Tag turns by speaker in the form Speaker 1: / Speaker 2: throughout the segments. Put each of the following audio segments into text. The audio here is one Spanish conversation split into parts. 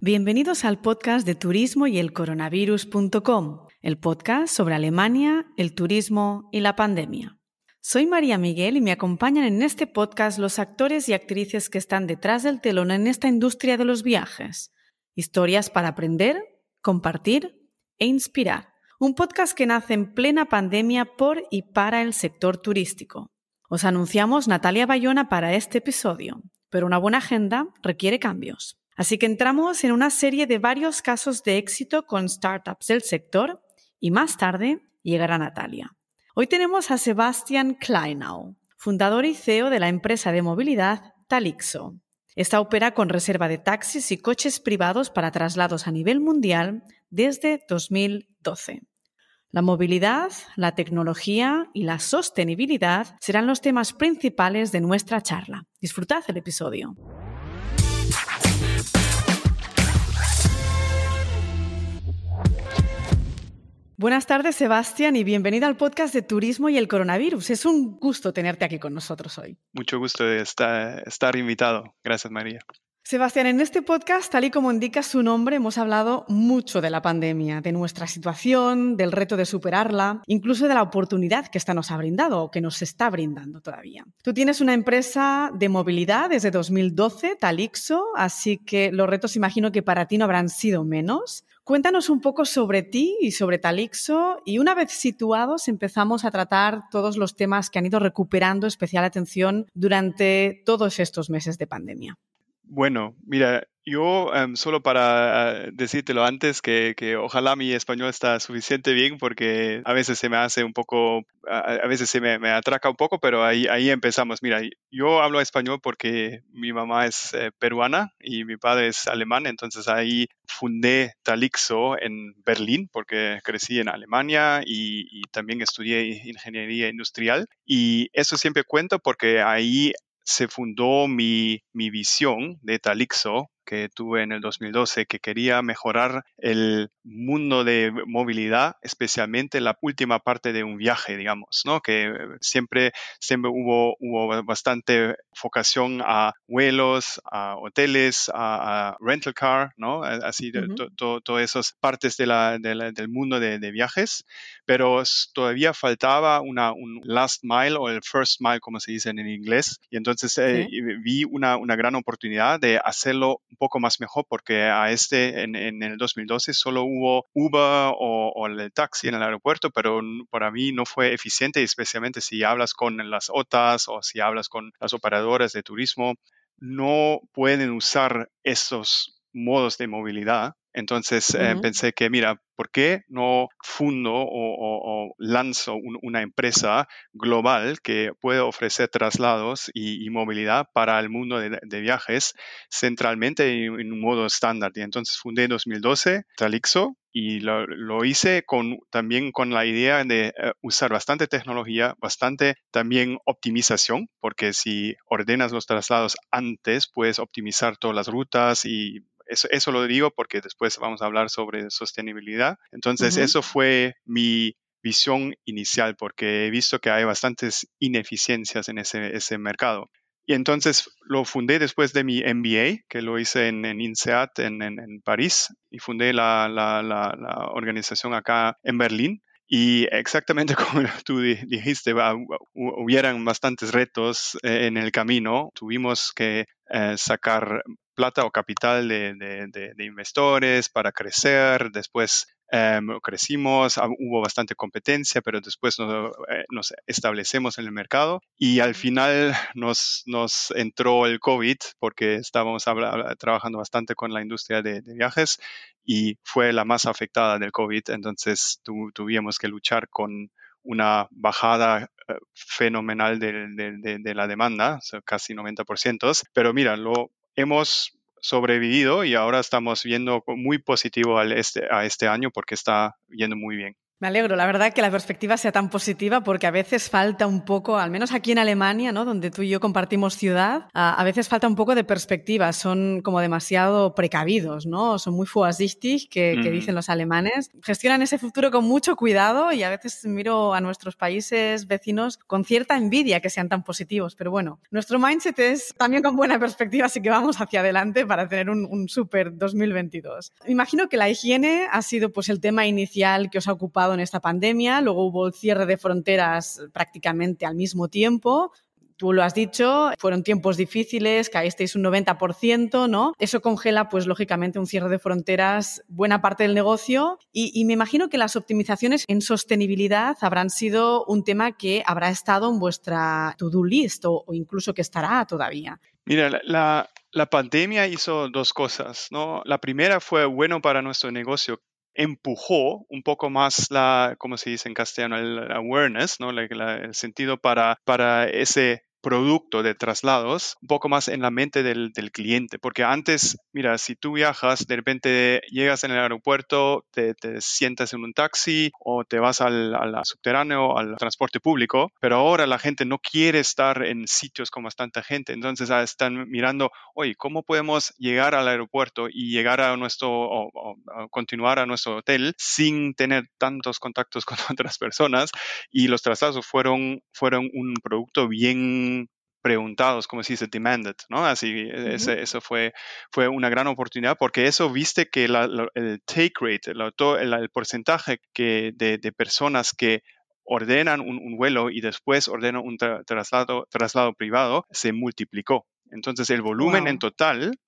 Speaker 1: Bienvenidos al podcast de turismo y el coronavirus.com, el podcast sobre Alemania, el turismo y la pandemia. Soy María Miguel y me acompañan en este podcast los actores y actrices que están detrás del telón en esta industria de los viajes. Historias para aprender, compartir e inspirar. Un podcast que nace en plena pandemia por y para el sector turístico. Os anunciamos Natalia Bayona para este episodio, pero una buena agenda requiere cambios. Así que entramos en una serie de varios casos de éxito con startups del sector y más tarde llegará Natalia. Hoy tenemos a Sebastian Kleinau, fundador y CEO de la empresa de movilidad Talixo. Esta opera con reserva de taxis y coches privados para traslados a nivel mundial desde 2012. La movilidad, la tecnología y la sostenibilidad serán los temas principales de nuestra charla. Disfrutad el episodio. Buenas tardes, Sebastián, y bienvenida al podcast de Turismo y el Coronavirus. Es un gusto tenerte aquí con nosotros hoy.
Speaker 2: Mucho gusto de estar, estar invitado. Gracias, María.
Speaker 1: Sebastián, en este podcast, tal y como indica su nombre, hemos hablado mucho de la pandemia, de nuestra situación, del reto de superarla, incluso de la oportunidad que esta nos ha brindado o que nos está brindando todavía. Tú tienes una empresa de movilidad desde 2012, Talixo, así que los retos imagino que para ti no habrán sido menos. Cuéntanos un poco sobre ti y sobre Talixo y una vez situados empezamos a tratar todos los temas que han ido recuperando especial atención durante todos estos meses de pandemia.
Speaker 2: Bueno, mira, yo em, solo para uh, decírtelo antes que, que, ojalá mi español está suficiente bien porque a veces se me hace un poco, a, veces se me, me, atraca un poco, pero ahí, ahí empezamos. Mira, yo hablo español porque mi mamá es eh, peruana y mi padre es alemán, entonces ahí fundé Talixo en Berlín porque crecí en Alemania y, y también estudié ingeniería industrial. Y eso siempre cuento porque ahí se fundó mi, mi visión de Talixo que tuve en el 2012, que quería mejorar el mundo de movilidad, especialmente la última parte de un viaje, digamos, ¿no? Que siempre, siempre hubo, hubo bastante focación a vuelos, a hoteles, a, rental car, ¿no? Así, todas esas partes de la, del mundo de, viajes, pero todavía faltaba una, un last mile o el first mile, como se dice en inglés, y entonces eh, vi una, una gran oportunidad de hacerlo poco más mejor porque a este en, en el 2012 solo hubo Uber o, el taxi en el aeropuerto, pero para mí no fue eficiente, especialmente si hablas con las OTAs o si hablas con las operadoras de turismo, no pueden usar esos modos de movilidad entonces eh, pensé que, mira, ¿por qué no fundo o, lanzo una empresa global que puede ofrecer traslados y, movilidad para el mundo de, viajes centralmente en, un modo estándar? Y entonces fundé en 2012 Talixo y lo, hice con, también con la idea de eh, usar bastante tecnología, bastante también optimización, porque si ordenas los traslados antes, puedes optimizar todas las rutas y eso, lo digo porque después vamos a hablar sobre sostenibilidad. Entonces, eso fue mi visión inicial porque he visto que hay bastantes ineficiencias en ese, mercado. Y entonces lo fundé después de mi MBA, que lo hice en, INSEAD en, París, y fundé la, la, organización acá en Berlín. Y exactamente como tú dijiste, hubieran bastantes retos eh, en el camino. Tuvimos que eh, sacar plata o capital de, de, de, inversores para crecer. Después em, crecimos, hubo bastante competencia, pero después nos, eh, nos, establecemos en el mercado y al final nos, nos entró el COVID porque estábamos trabajando bastante con la industria de, viajes y fue la más afectada del COVID. Entonces tuvimos que luchar con una bajada eh, fenomenal de, de, de, la demanda, casi 90%. Pero mira, lo, hemos sobrevivido y ahora estamos viendo muy positivo al este, a este año porque está yendo muy bien.
Speaker 1: Me alegro, la verdad, que la perspectiva sea tan positiva porque a veces falta un poco, al menos aquí en Alemania, ¿no? donde tú y yo compartimos ciudad, a, veces falta un poco de perspectiva, son como demasiado precavidos, ¿no? Son muy vorsichtig, que, que dicen los alemanes. Gestionan ese futuro con mucho cuidado y a veces miro a nuestros países vecinos con cierta envidia que sean tan positivos, pero bueno, nuestro mindset es también con buena perspectiva, así que vamos hacia adelante para tener un, un super 2022. Imagino que la higiene ha sido pues el tema inicial que os ha ocupado en esta pandemia, luego hubo el cierre de fronteras prácticamente al mismo tiempo. Tú lo has dicho, fueron tiempos difíciles, caísteis un 90%, ¿no? Eso congela, pues lógicamente, un cierre de fronteras, buena parte del negocio. Y, me imagino que las optimizaciones en sostenibilidad habrán sido un tema que habrá estado en vuestra to-do list o, incluso que estará todavía.
Speaker 2: Mira, la, la pandemia hizo dos cosas, ¿no? La primera fue bueno para nuestro negocio empujó un poco más la, como se dice en castellano, el awareness, ¿no? el sentido para, para ese producto de traslados un poco más en la mente del, cliente, porque antes, mira, si tú viajas, de repente llegas en el aeropuerto, te, sientas en un taxi o te vas al, subterráneo, al transporte público, pero ahora la gente no quiere estar en sitios con bastante gente, entonces ah, están mirando, oye, ¿cómo podemos llegar al aeropuerto y llegar a nuestro, o, continuar a nuestro hotel sin tener tantos contactos con otras personas? Y los traslados fueron, fueron un producto bien preguntados, como se dice, demanded, ¿no? Así, eso fue, fue una gran oportunidad porque eso viste que el take rate, el, porcentaje que de, personas que ordenan un, vuelo y después ordenan un traslado, traslado privado se multiplicó. Entonces el volumen en total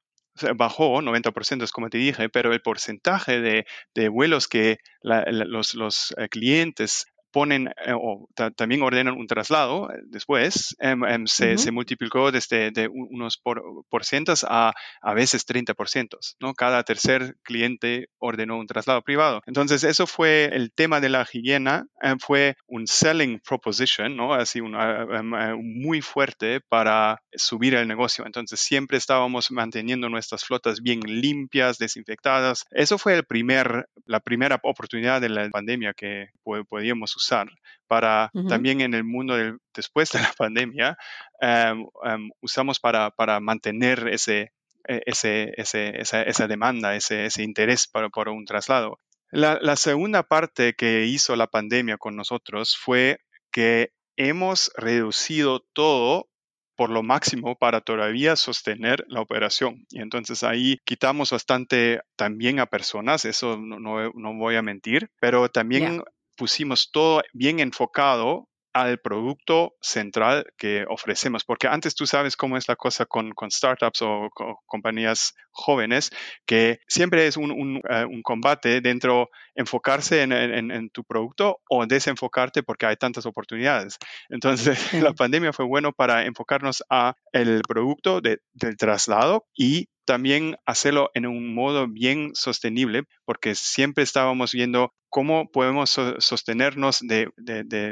Speaker 2: bajó 90%, es como te dije, pero el porcentaje de, vuelos que los, los eh, clientes ponen eh, o también ordenan un traslado eh, después, em, em, se, se, multiplicó desde de unos por, cientos a a veces 30%, ¿no? Cada tercer cliente ordenó un traslado privado. Entonces, eso fue el tema de la higiene, em, fue un selling proposition, ¿no? Así un, eh, muy fuerte para subir el negocio. Entonces, siempre estábamos manteniendo nuestras flotas bien limpias, desinfectadas. Eso fue el primer, la primera oportunidad de la pandemia que podíamos usar para también en el mundo después de la pandemia, em, em, usamos para, para mantener ese, e, ese, ese, esa, esa, demanda, ese, ese interés para, por un traslado. La, la segunda parte que hizo la pandemia con nosotros fue que hemos reducido todo por lo máximo para todavía sostener la operación. Y entonces ahí quitamos bastante también a personas, eso no, no, voy a mentir, pero también pusimos todo bien enfocado al producto central que ofrecemos, porque antes tú sabes cómo es la cosa con, con startups o compañías jóvenes, que siempre es un, un, eh, combate dentro enfocarse en, en, tu producto o desenfocarte porque hay tantas oportunidades. Entonces, la pandemia fue bueno para enfocarnos a el producto de, del traslado y también hacerlo en un modo bien sostenible, porque siempre estábamos viendo cómo podemos sostenernos de,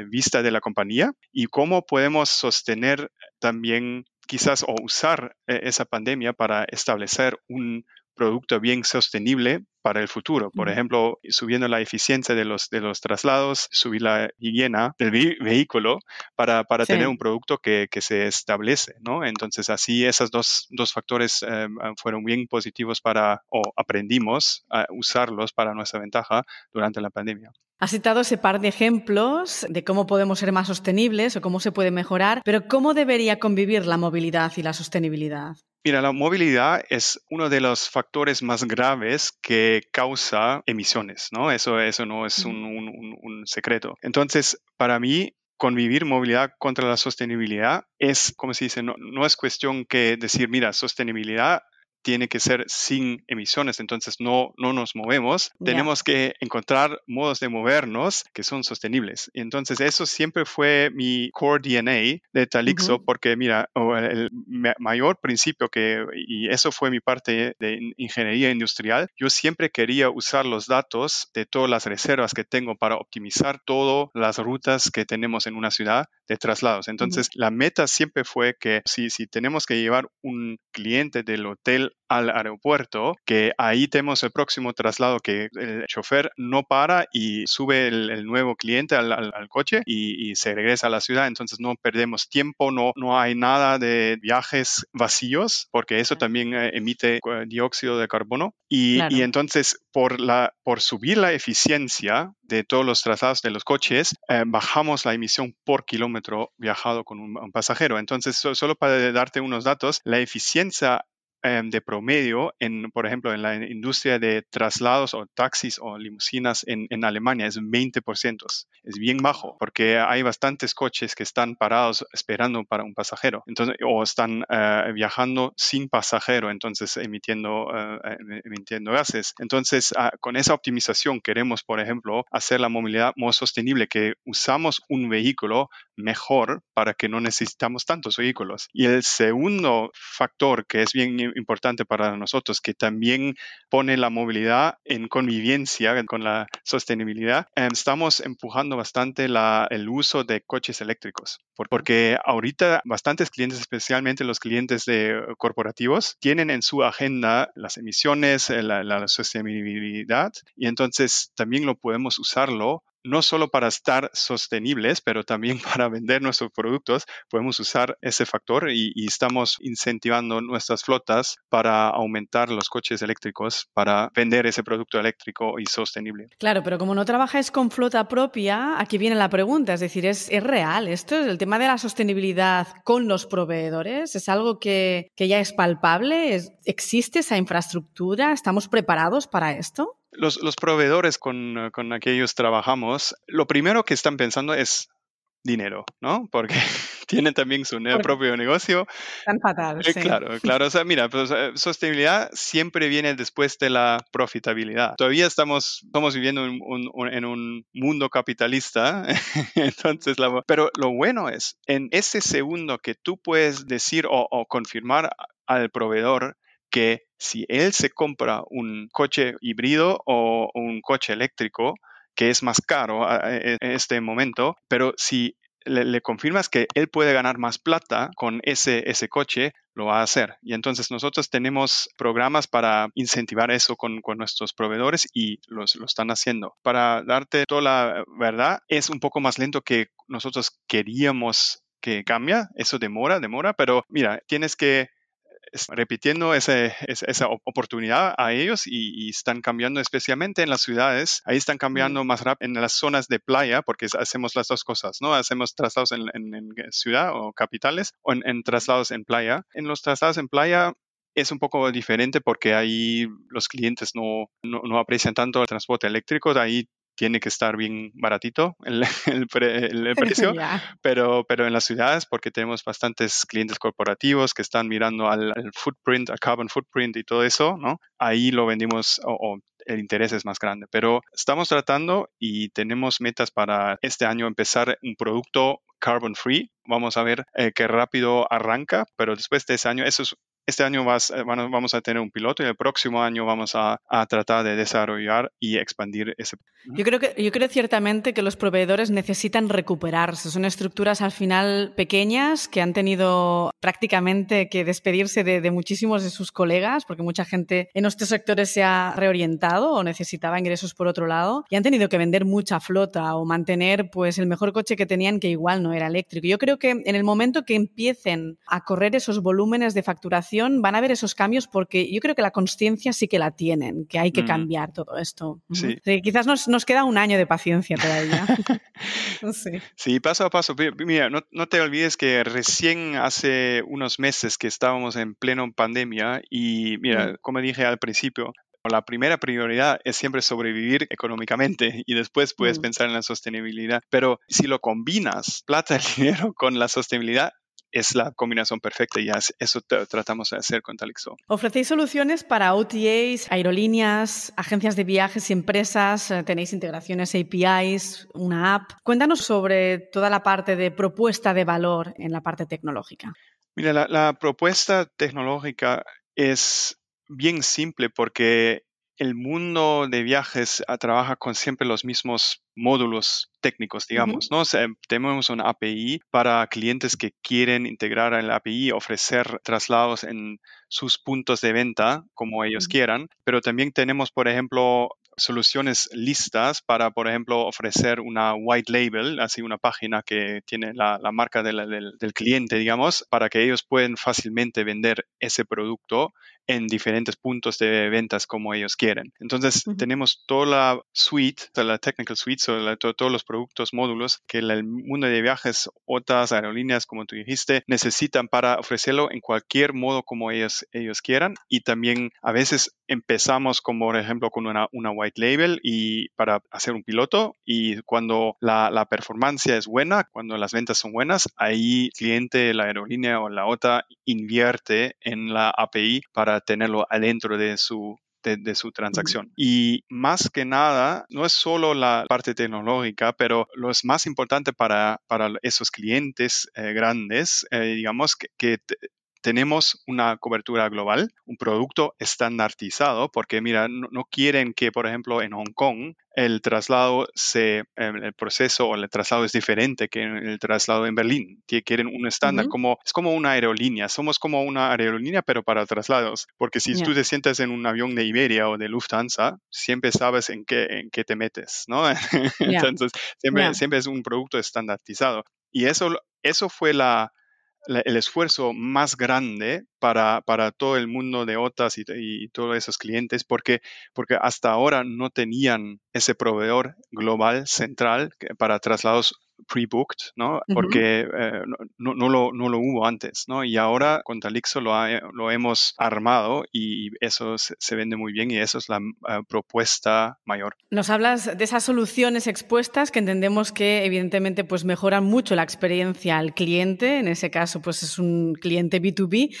Speaker 2: vista de la compañía y cómo podemos sostener también quizás o usar eh, esa pandemia para establecer un producto bien sostenible para el futuro. Por ejemplo, subiendo la eficiencia de los, de los traslados, subir la higiene del vehículo para, para tener un producto que, que, se establece, ¿no? Entonces, así esos dos, dos factores eh, fueron bien positivos para, o aprendimos a usarlos para nuestra ventaja durante la pandemia.
Speaker 1: Has citado ese par de ejemplos de cómo podemos ser más sostenibles o cómo se puede mejorar, pero ¿cómo debería convivir la movilidad y la sostenibilidad?
Speaker 2: Mira, la movilidad es uno de los factores más graves que causa emisiones, ¿no? Eso, eso no es un, secreto. Entonces, para mí, convivir movilidad contra la sostenibilidad es, como se dice, no, no es cuestión que decir, mira, sostenibilidad tiene que ser sin emisiones, entonces no, no nos movemos. Tenemos que encontrar modos de movernos que son sostenibles. Entonces eso siempre fue mi core DNA de Talixo, porque mira, el mayor principio que, y eso fue mi parte de ingeniería industrial, yo siempre quería usar los datos de todas las reservas que tengo para optimizar todas las rutas que tenemos en una ciudad de traslados. Entonces, la meta siempre fue que si, si tenemos que llevar un cliente del hotel al aeropuerto, que ahí tenemos el próximo traslado que el chofer no para y sube el, nuevo cliente al, coche y, se regresa a la ciudad. Entonces no perdemos tiempo, no, no hay nada de viajes vacíos, porque eso también eh, emite eh, dióxido de carbono. Y, y entonces por, la, por subir la eficiencia de todos los trazados de los coches, eh, bajamos la emisión por kilómetro viajado con un, pasajero. Entonces, solo para darte unos datos, la eficiencia Em, de promedio, en, por ejemplo, en la industria de traslados o taxis o limusinas en, Alemania es 20%. Es bien bajo porque hay bastantes coches que están parados esperando para un pasajero entonces, o están eh, viajando sin pasajero, entonces emitiendo, eh, em, emitiendo gases. Entonces, ah, con esa optimización queremos, por ejemplo, hacer la movilidad más sostenible, que usamos un vehículo mejor para que no necesitamos tantos vehículos. Y el segundo factor que es bien importante para nosotros, que también pone la movilidad en convivencia con la sostenibilidad. Em, estamos empujando bastante el uso de coches eléctricos, porque ahorita bastantes clientes, especialmente los clientes de corporativos, tienen en su agenda las emisiones, eh, la, la sostenibilidad, y entonces también lo podemos usarlo no solo para estar sostenibles, pero también para vender nuestros productos, podemos usar ese factor y, estamos incentivando nuestras flotas para aumentar los coches eléctricos, para vender ese producto eléctrico y sostenible.
Speaker 1: Claro, pero como no trabajáis con flota propia, aquí viene la pregunta, es decir, ¿es, real esto? ¿El tema de la sostenibilidad con los proveedores? ¿Es algo que, ya es palpable? ¿Existe esa infraestructura? ¿Estamos preparados para esto?
Speaker 2: Los, proveedores con, con aquellos trabajamos, lo primero que están pensando es dinero, ¿no? Porque tienen también su propio negocio.
Speaker 1: Tan fatal. Eh,
Speaker 2: sí. Claro, claro. O sea, mira, pues, eh, sostenibilidad siempre viene después de la profitabilidad. Todavía estamos, estamos viviendo en un, mundo capitalista, entonces, pero lo bueno es, en ese segundo que tú puedes decir o confirmar al proveedor que si él se compra un coche híbrido o un coche eléctrico, que es más caro en este momento, pero si le, confirmas que él puede ganar más plata con ese, ese coche, lo va a hacer. Y entonces nosotros tenemos programas para incentivar eso con, nuestros proveedores y los, lo están haciendo. Para darte toda la verdad, es un poco más lento que nosotros queríamos que cambia. Eso demora, demora, pero mira, tienes que repitiendo esa oportunidad a ellos y, están cambiando especialmente en las ciudades. Ahí están cambiando más rápido en las zonas de playa porque hacemos las dos cosas, ¿no? Hacemos traslados en, ciudad o capitales o en, traslados en playa. En los traslados en playa es un poco diferente porque ahí los clientes no, no, no, aprecian tanto el transporte eléctrico, ahí tiene que estar bien baratito el, el, precio, pero, pero en las ciudades, porque tenemos bastantes clientes corporativos que están mirando al, footprint, al carbon footprint y todo eso, ¿no? Ahí lo vendimos o, el interés es más grande. Pero estamos tratando y tenemos metas para este año empezar un producto carbon free. Vamos a ver eh, qué rápido arranca, pero después de ese año, eso es este año eh, vamos a tener un piloto y el próximo año vamos a, tratar de desarrollar y expandir ese.
Speaker 1: Yo creo, que, yo creo ciertamente que los proveedores necesitan recuperarse. Son estructuras al final pequeñas que han tenido prácticamente que despedirse de, muchísimos de sus colegas porque mucha gente en nuestros sectores se ha reorientado o necesitaba ingresos por otro lado y han tenido que vender mucha flota o mantener pues el mejor coche que tenían que igual no era eléctrico. Yo creo que en el momento que empiecen a correr esos volúmenes de facturación van a ver esos cambios porque yo creo que la conciencia sí que la tienen, que hay que mm. cambiar todo esto. quizás nos, nos, queda un año de paciencia todavía.
Speaker 2: sí. paso a paso. Mira, no, te olvides que recién hace unos meses que estábamos en pleno pandemia y mira, mm. como dije al principio, la primera prioridad es siempre sobrevivir económicamente y después puedes mm. pensar en la sostenibilidad. Pero si lo combinas, plata, el dinero con la sostenibilidad, es la combinación perfecta y eso tratamos de hacer con Talixo.
Speaker 1: Ofrecéis soluciones para OTAs, aerolíneas, agencias de viajes y empresas, eh, tenéis integraciones APIs, una app. Cuéntanos sobre toda la parte de propuesta de valor en la parte tecnológica.
Speaker 2: Mira, la, la propuesta tecnológica es bien simple porque el mundo de viajes ah, trabaja con siempre los mismos módulos técnicos, digamos, ¿no? tenemos una API para clientes que quieren integrar en la API, ofrecer traslados en sus puntos de venta como ellos quieran, pero también tenemos, por ejemplo, soluciones listas para, por ejemplo, ofrecer una white label, así una página que tiene la, marca del, del, cliente, digamos, para que ellos puedan fácilmente vender ese producto en diferentes puntos de ventas como ellos quieren. Entonces, tenemos toda la suite, la technical suite, todos los productos, módulos que el mundo de viajes, otras aerolíneas, como tú dijiste, necesitan para ofrecerlo en cualquier modo como ellos, ellos quieran. Y también a veces empezamos como, por ejemplo, con una, una white label y para hacer un piloto y cuando la, la performance es buena, cuando las ventas son buenas, ahí el cliente, la aerolínea o la OTA invierte en la API para tenerlo adentro de su, de, su transacción. Y más que nada, no es solo la parte tecnológica, pero lo es más importante para, para esos clientes eh, grandes, eh, digamos, que, que tenemos una cobertura global, un producto estandarizado, porque mira, no, quieren que, por ejemplo, en Hong Kong el traslado se, em, el proceso o el traslado es diferente que el traslado en Berlín. Quieren un estándar, como, es como una aerolínea. Somos como una aerolínea, pero para traslados. Porque si tú te sientas en un avión de Iberia o de Lufthansa, siempre sabes en qué, en qué te metes, ¿no? Entonces, siempre, siempre es un producto estandarizado. Y eso, eso fue la, el esfuerzo más grande para, para, todo el mundo de OTAS y, todos esos clientes, porque, porque hasta ahora no tenían ese proveedor global central para traslados pre-booked, ¿no? Porque eh, no, no, lo, no, lo, hubo antes, ¿no? Y ahora con Talixo lo, lo hemos armado y eso se, vende muy bien y eso es la eh, propuesta mayor.
Speaker 1: Nos hablas de esas soluciones expuestas que entendemos que evidentemente pues mejoran mucho la experiencia al cliente, en ese caso pues es un cliente B2B,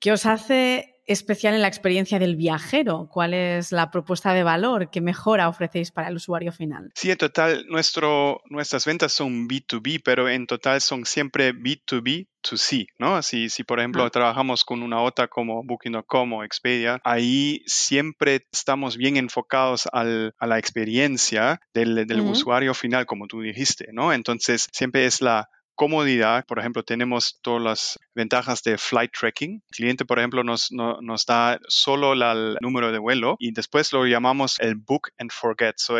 Speaker 1: que os hace especial en la experiencia del viajero? ¿Cuál es la propuesta de valor que mejora ofrecéis para el usuario final?
Speaker 2: Sí, en total, nuestro, nuestras ventas son B2B, pero en total son siempre B2B to C, ¿no? Si, si por ejemplo, ah. trabajamos con una OTA como Booking.com o Expedia, ahí siempre estamos bien enfocados al, a la experiencia del, del usuario final, como tú dijiste, ¿no? Entonces, siempre es la comodidad, por ejemplo, tenemos todas las ventajas de flight tracking. El cliente, por ejemplo, nos, nos da solo el número de vuelo y después lo llamamos el book and forget. So,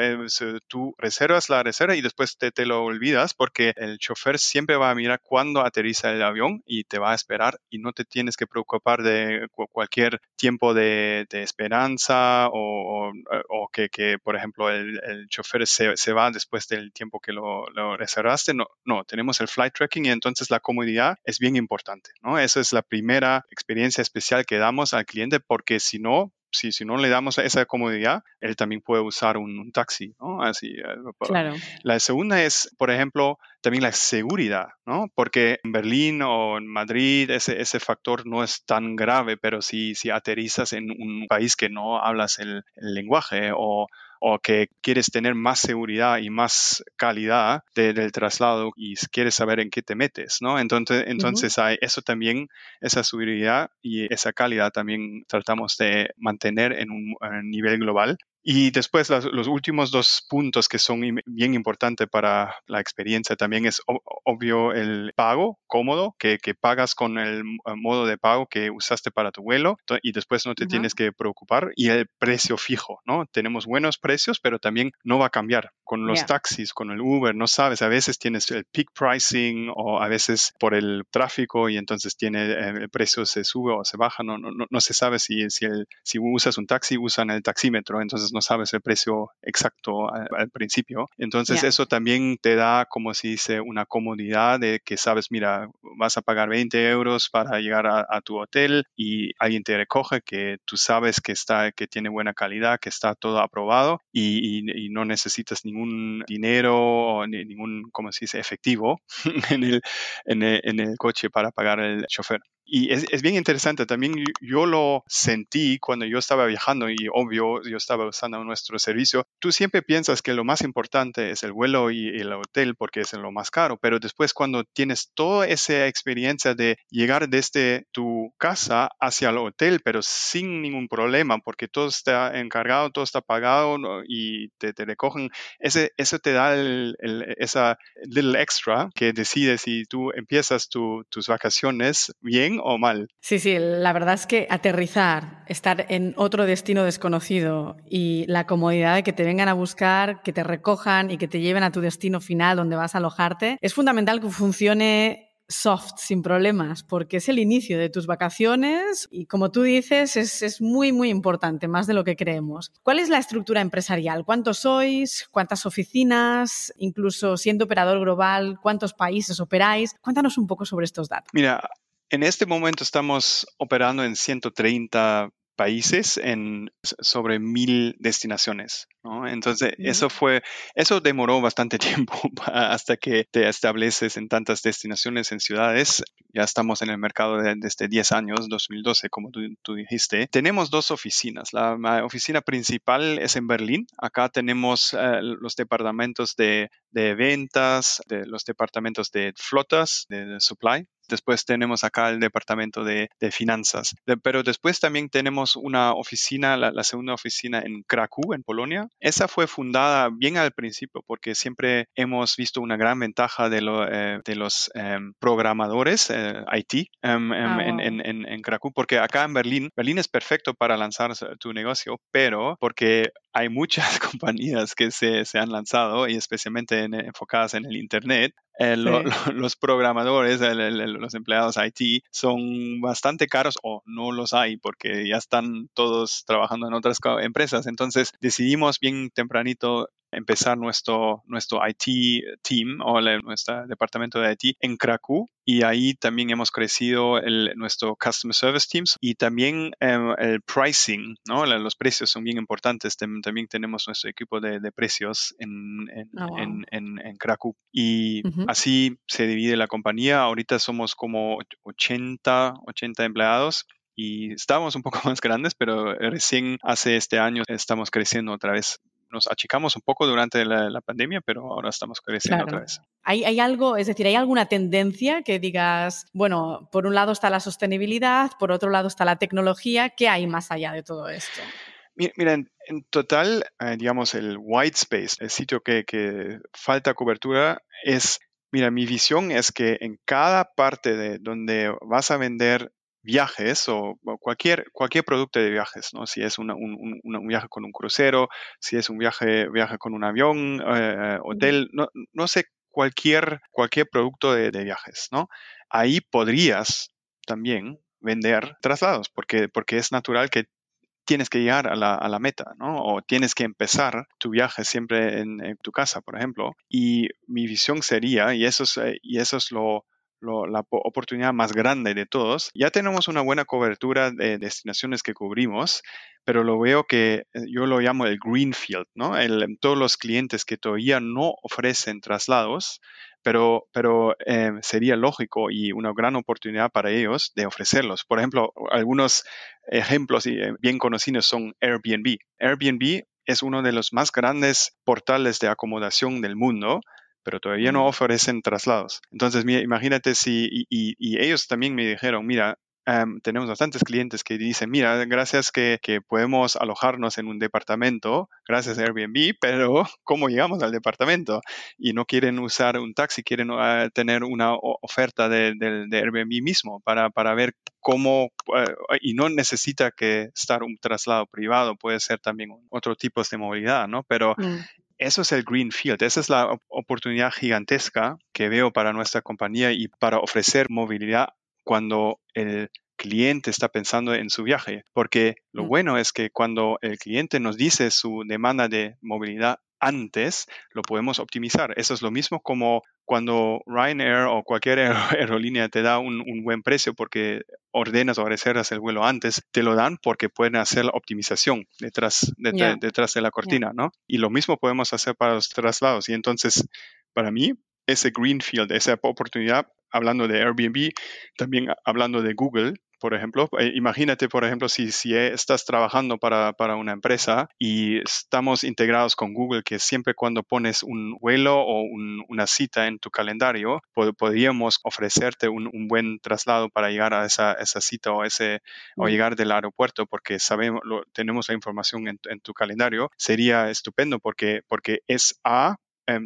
Speaker 2: tú reservas la reserva y después te, te, lo olvidas porque el chofer siempre va a mirar cuándo aterriza el avión y te va a esperar y no te tienes que preocupar de cualquier tiempo de, de esperanza o, o, que, que, por ejemplo, el, el chofer se, se, va después del tiempo que lo, lo reservaste. No, no, tenemos el flight tracking y entonces la comodidad es bien importante, ¿no? Esa es la primera experiencia especial que damos al cliente porque si no, si, si no le damos esa comodidad, él también puede usar un, taxi, ¿no? Así. Eh, claro. La segunda es, por ejemplo, también la seguridad, ¿no? Porque en Berlín o en Madrid ese, ese factor no es tan grave, pero si, si aterrizas en un país que no hablas el, el lenguaje o o que quieres tener más seguridad y más calidad del traslado y quieres saber en qué te metes, ¿no? Entonces, entonces hay eso también, esa seguridad y esa calidad también tratamos de mantener en un nivel global y después los últimos dos puntos que son bien importantes para la experiencia también es obvio el pago cómodo, que, que, pagas con el modo de pago que usaste para tu vuelo y después no te tienes que preocupar y el precio fijo, ¿no? Tenemos buenos precios, pero también no va a cambiar. Con los taxis, con el Uber, no sabes, a veces tienes el peak pricing o a veces por el tráfico y entonces tiene eh, el precio se sube o se baja, no, no, no se sabe si, si, el, si usas un taxi, usan el taxímetro, entonces no sabes el precio exacto al, principio. Entonces eso también te da, como se dice, una comodidad de que sabes, mira, vas a pagar 20 euros para llegar a, tu hotel y alguien te recoge que tú sabes que está, que tiene buena calidad, que está todo aprobado y, no necesitas ningún dinero o ningún, como se dice, efectivo en el, en el, en el coche para pagar el chofer. Y es, bien interesante, también yo lo sentí cuando yo estaba viajando y obvio yo estaba usando nuestro servicio. Tú siempre piensas que lo más importante es el vuelo y el hotel porque es lo más caro, pero después cuando tienes toda esa experiencia de llegar desde tu casa hacia el hotel, pero sin ningún problema porque todo está encargado, todo está pagado y te, recogen, ese, eso te da el, esa little extra que decide si tú empiezas tu, tus vacaciones bien o mal.
Speaker 1: Sí, sí, la verdad es que aterrizar, estar en otro destino desconocido y la comodidad de que te vengan a buscar, que te recojan y que te lleven a tu destino final donde vas a alojarte, es fundamental que funcione soft, sin problemas, porque es el inicio de tus vacaciones y como tú dices, es, es, muy, muy importante, más de lo que creemos. ¿Cuál es la estructura empresarial? ¿Cuántos sois? ¿Cuántas oficinas? Incluso siendo operador global, ¿cuántos países operáis? Cuéntanos un poco sobre estos datos.
Speaker 2: Mira, en este momento estamos operando en 130 países en sobre mil destinaciones. ¿no? Entonces, eso fue, eso demoró bastante tiempo hasta que te estableces en tantas destinaciones en ciudades. Ya estamos en el mercado de, desde 10 años, 2012, como tú, tú, dijiste. Tenemos dos oficinas. La, la, oficina principal es en Berlín. Acá tenemos uh, los departamentos de, de, ventas, de los departamentos de flotas, de, de supply, Después tenemos acá el departamento de, de finanzas. De, pero después también tenemos una oficina, la, la, segunda oficina en Kraków, en Polonia. Esa fue fundada bien al principio porque siempre hemos visto una gran ventaja de, lo, eh, de los eh, programadores eh, IT um, oh. en, en, en, en, Kraków, porque acá en Berlín, Berlín es perfecto para lanzar tu negocio, pero porque hay muchas compañías que se, se han lanzado y especialmente enfocadas en el Internet, eh, lo, sí. lo, los programadores, el, el, los empleados IT son bastante caros o no los hay porque ya están todos trabajando en otras empresas. Entonces decidimos bien tempranito empezar nuestro, nuestro IT team o el, nuestro departamento de IT en Krakow y ahí también hemos crecido el, nuestro Customer Service Teams y también eh, el pricing, ¿no? Los precios son bien importantes. También tenemos nuestro equipo de, de precios en, en, oh, wow. en, en, en, Krakow y uh -huh. así se divide la compañía. Ahorita somos como 80, 80 empleados y estábamos un poco más grandes, pero recién hace este año estamos creciendo otra vez nos achicamos un poco durante la, la pandemia, pero ahora estamos creciendo claro. otra vez.
Speaker 1: ¿Hay, ¿Hay, algo, es decir, hay alguna tendencia que digas, bueno, por un lado está la sostenibilidad, por otro lado está la tecnología, ¿qué hay más allá de todo esto?
Speaker 2: Mira, en, en total, eh, digamos, el white space, el sitio que, que falta cobertura, es Mira, mi visión es que en cada parte de donde vas a vender viajes o, cualquier, cualquier producto de viajes, ¿no? Si es una, un, un, un, viaje con un crucero, si es un viaje, viaje con un avión, eh, hotel, no, no, sé, cualquier, cualquier producto de, de, viajes, ¿no? Ahí podrías también vender traslados, porque, porque es natural que tienes que llegar a la, a la, meta, ¿no? O tienes que empezar tu viaje siempre en, en, tu casa, por ejemplo. Y mi visión sería, y eso es, y eso es lo, la oportunidad más grande de todos. Ya tenemos una buena cobertura de destinaciones que cubrimos, pero lo veo que eh, yo lo llamo el greenfield, todos los clientes que todavía no ofrecen traslados, pero, pero eh, sería lógico y una gran oportunidad para ellos de ofrecerlos. Por ejemplo, algunos ejemplos eh, bien conocidos son Airbnb. Airbnb es uno de los más grandes portales de acomodación del mundo pero todavía no ofrecen traslados. Entonces, mira, imagínate si, y, y, y, ellos también me dijeron, mira, um, tenemos bastantes clientes que dicen, mira, gracias que, que, podemos alojarnos en un departamento, gracias a Airbnb, pero ¿cómo llegamos al departamento? Y no quieren usar un taxi, quieren uh, tener una oferta de, de, de, Airbnb mismo para, para ver cómo, uh, y no necesita que estar un traslado privado, puede ser también otro tipo de movilidad, ¿no? Pero mm eso es el Greenfield, esa es la oportunidad gigantesca que veo para nuestra compañía y para ofrecer movilidad cuando el cliente está pensando en su viaje. Porque lo bueno es que cuando el cliente nos dice su demanda de movilidad antes, lo podemos optimizar. Eso es lo mismo como cuando Ryanair o cualquier aerolínea te da un, un, buen precio porque ordenas o reservas el vuelo antes, te lo dan porque pueden hacer la optimización detrás yeah. detrás de la cortina, yeah. ¿no? Y lo mismo podemos hacer para los traslados. Y entonces, para mí, ese greenfield, esa oportunidad hablando de Airbnb, también hablando de Google, por ejemplo. Eh, imagínate, por ejemplo, si, si estás trabajando para, para, una empresa y estamos integrados con Google, que siempre cuando pones un vuelo o una cita en tu calendario, podríamos ofrecerte un, un, buen traslado para llegar a esa, esa cita o, ese, o llegar del aeropuerto porque sabemos, lo, tenemos la información en, en, tu calendario. Sería estupendo porque, porque es A,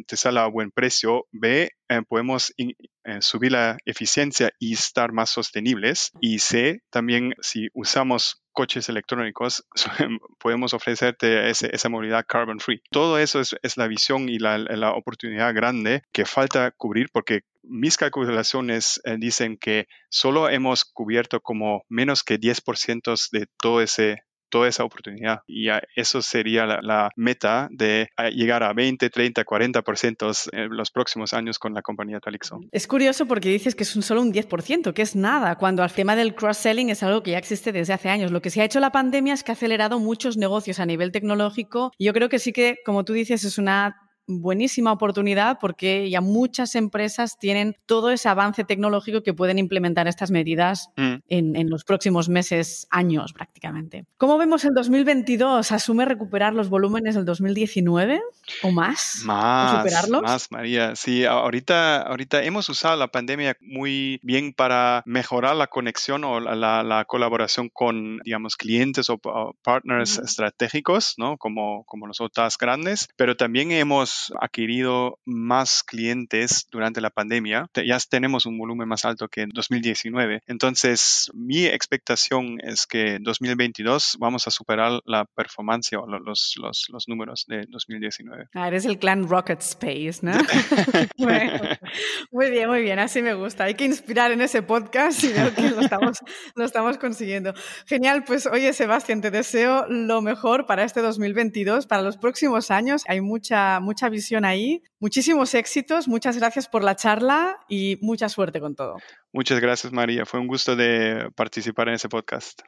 Speaker 2: te sale a buen precio, B, em, podemos eh, subir la eficiencia y estar más sostenibles, y C, también si usamos coches electrónicos, podemos ofrecerte esa movilidad carbon free. Todo eso es, la visión y la, oportunidad grande que falta cubrir porque mis calculaciones eh, dicen que solo hemos cubierto como menos que 10% de todo ese toda esa oportunidad. Y eso sería la, meta de llegar a 20, 30, 40% en los próximos años con la compañía Talixo.
Speaker 1: Es curioso porque dices que es solo un 10%, que es nada, cuando el tema del cross-selling es algo que ya existe desde hace años. Lo que se ha hecho la pandemia es que ha acelerado muchos negocios a nivel tecnológico. Yo creo que sí que, como tú dices, es una buenísima oportunidad porque ya muchas empresas tienen todo ese avance tecnológico que pueden implementar estas medidas mm. en, los próximos meses, años prácticamente. ¿Cómo vemos el 2022? ¿Asume recuperar los volúmenes del 2019 o más?
Speaker 2: Más, más, María. Sí, ahorita, ahorita hemos usado la pandemia muy bien para mejorar la conexión o la, colaboración con, digamos, clientes o, partners estratégicos, ¿no? Como, como los otras grandes, pero también hemos adquirido más clientes durante la pandemia. Ya tenemos un volumen más alto que en 2019. Entonces, mi expectación es que en 2022 vamos a superar la performance o los, los, los números de 2019.
Speaker 1: Ah, eres el clan Rocket Space, ¿no? muy bien, muy bien, así me gusta. Hay que inspirar en ese podcast y veo que lo estamos, lo estamos consiguiendo. Genial, pues oye Sebastián, te deseo lo mejor para este 2022, para los próximos años. Hay mucha, mucha visión ahí. Muchísimos éxitos, muchas gracias por la charla y mucha suerte con todo.
Speaker 2: Muchas gracias María, fue un gusto de participar en ese podcast.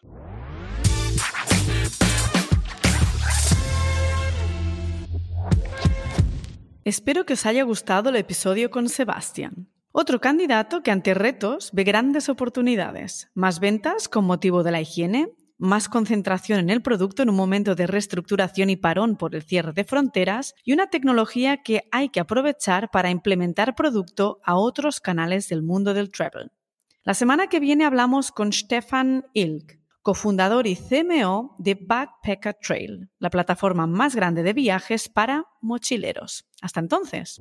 Speaker 1: Espero que os haya gustado el episodio con Sebastián. Otro candidato que ante retos ve grandes oportunidades, más ventas con motivo de la higiene, más concentración en el producto en un momento de reestructuración y parón por el cierre de fronteras y una tecnología que hay que aprovechar para implementar producto a otros canales del mundo del travel. La semana que viene hablamos con Stefan Ilk, cofundador y CMO de Backpacker Trail, la plataforma más grande de viajes para mochileros. Hasta entonces.